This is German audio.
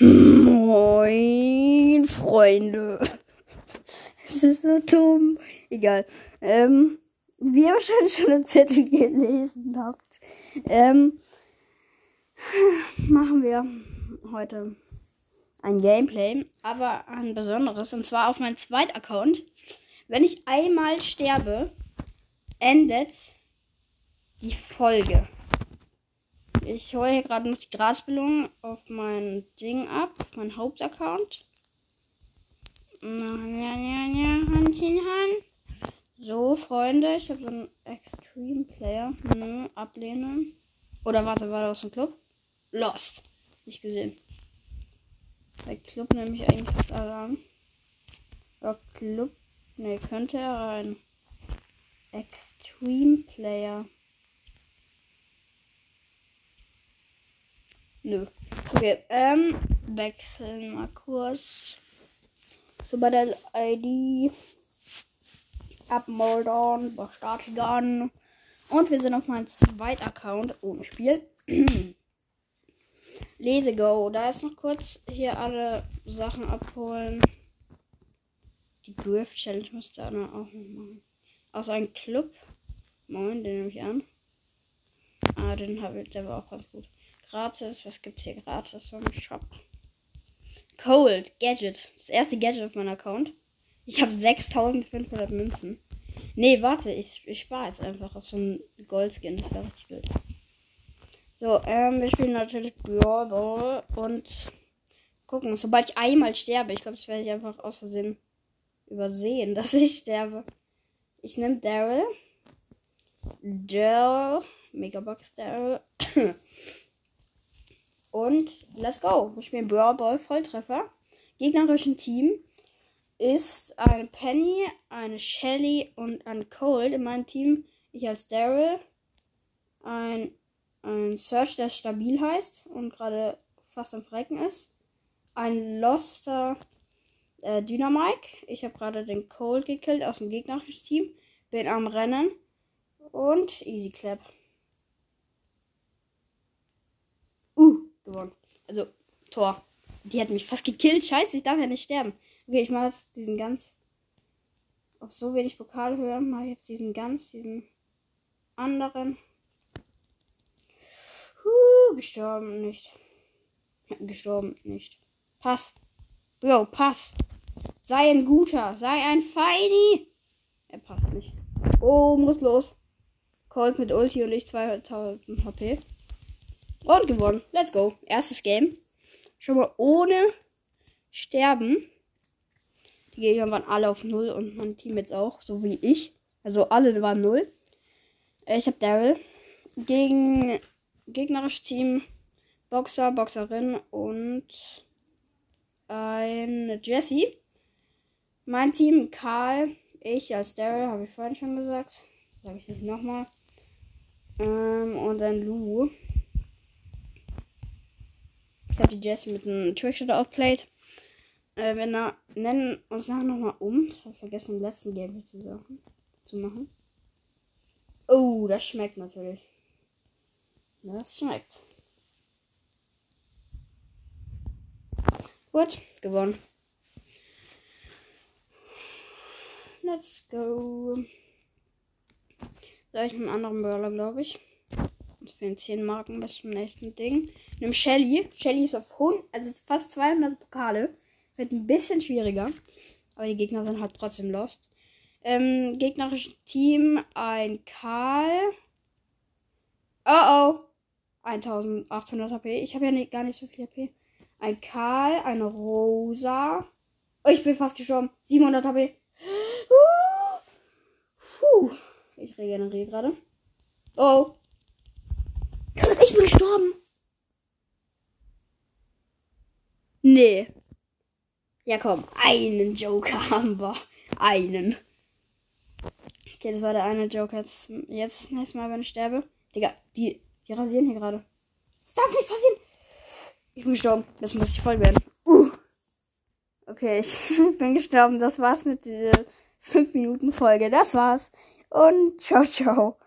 Moin, Freunde. Es ist so dumm. Egal. Ähm, wie ihr wahrscheinlich schon im Zettel gelesen habt, ähm, machen wir heute ein Gameplay, aber ein besonderes, und zwar auf meinem zweiten Account. Wenn ich einmal sterbe, endet die Folge. Ich hole hier gerade noch die Grasbelohnung auf mein Ding ab, mein Hauptaccount. So, Freunde, ich habe so einen Extreme Player. Nö, ablehnen. Oder warte, war das ein Club? Lost. Nicht gesehen. Bei Club nehme ich eigentlich fast an. Ja, Club. Ne, könnte er rein. Extreme Player. Nö. Okay, ähm, wechseln mal kurz. So bei der ID. Upmoldon, Bestätigen. Und wir sind auf meinem zweiten Account ohne Spiel. Lese Go. Da ist noch kurz hier alle Sachen abholen. Die Griff Challenge müsste er auch noch machen. Aus einem Club. Moin, den nehme ich an. Ah, den habe ich, der war auch ganz gut. Gratis, was gibt's hier gratis im Shop? Cold Gadget. Das erste Gadget auf meinem Account. Ich habe 6500 Münzen. Nee, warte, ich, ich spare jetzt einfach auf so einen Goldskin. Das wäre richtig wild. So, ähm, wir spielen natürlich Brawl und gucken, sobald ich einmal sterbe, ich glaube, das werde ich einfach aus Versehen übersehen, dass ich sterbe. Ich nehme Daryl. Daryl. Megabox Daryl. Und let's go. Wir spielen Brawl Ball Volltreffer. Gegnerischen Team ist eine Penny, eine Shelly und ein Cold in meinem Team. Ich als Daryl. Ein, ein Search, der stabil heißt und gerade fast am Frecken ist. Ein Loster äh, Dynamike. Ich habe gerade den Cold gekillt aus dem gegnerischen Team. Bin am Rennen. Und Easy Clap. Uh, gewonnen. Also, Tor. Die hat mich fast gekillt. Scheiße, ich darf ja nicht sterben. Okay, ich mache jetzt diesen ganz. Auf so wenig Pokalhöhe mache ich jetzt diesen ganz, diesen anderen. Huh, gestorben nicht. Gestorben nicht. Pass. Bro, pass. Sei ein guter. Sei ein Feini. Er passt nicht. Oh, muss los. Colt mit Ulti und ich 2000 HP. Und gewonnen. Let's go. Erstes Game. Schon mal ohne Sterben. Die Gegner waren alle auf 0 und mein Team jetzt auch, so wie ich. Also alle waren 0. Äh, ich habe Daryl. Gegen gegnerisches Team Boxer, Boxerin und ein Jesse. Mein Team Karl, ich als Daryl, habe ich vorhin schon gesagt. Sage ich nicht nochmal. Ähm, und ein Lu. Ich habe die Jess mit einem Trickshot outplayed. Äh, wir nennen uns nachher nochmal um. Das habe ich vergessen im letzten Game zu, sagen, zu machen. Oh, das schmeckt natürlich. Das schmeckt. Gut, gewonnen. Let's go. Da ich einen anderen Brawler, glaube ich. Fehlen 10 Marken bis zum nächsten Ding. Nimm Shelly. Shelly ist auf 100, also fast 200 Pokale. Wird ein bisschen schwieriger. Aber die Gegner sind halt trotzdem lost. Ähm, gegnerisches Team ein Karl. Oh oh. 1800 HP. Ich habe ja nicht, gar nicht so viel HP. Ein Karl, eine Rosa. Oh, ich bin fast gestorben. 700 HP. Puh. Ich regeneriere gerade. Oh. Bin gestorben. Nee. Ja, komm. Einen Joker haben wir. Einen. Okay, das war der eine Joker. Jetzt, jetzt nächstes Mal, wenn ich sterbe. Digga, die, die rasieren hier gerade. Das darf nicht passieren. Ich bin gestorben. Das muss ich voll werden. Uh. Okay, ich bin gestorben. Das war's mit dieser 5 Minuten Folge. Das war's. Und ciao, ciao.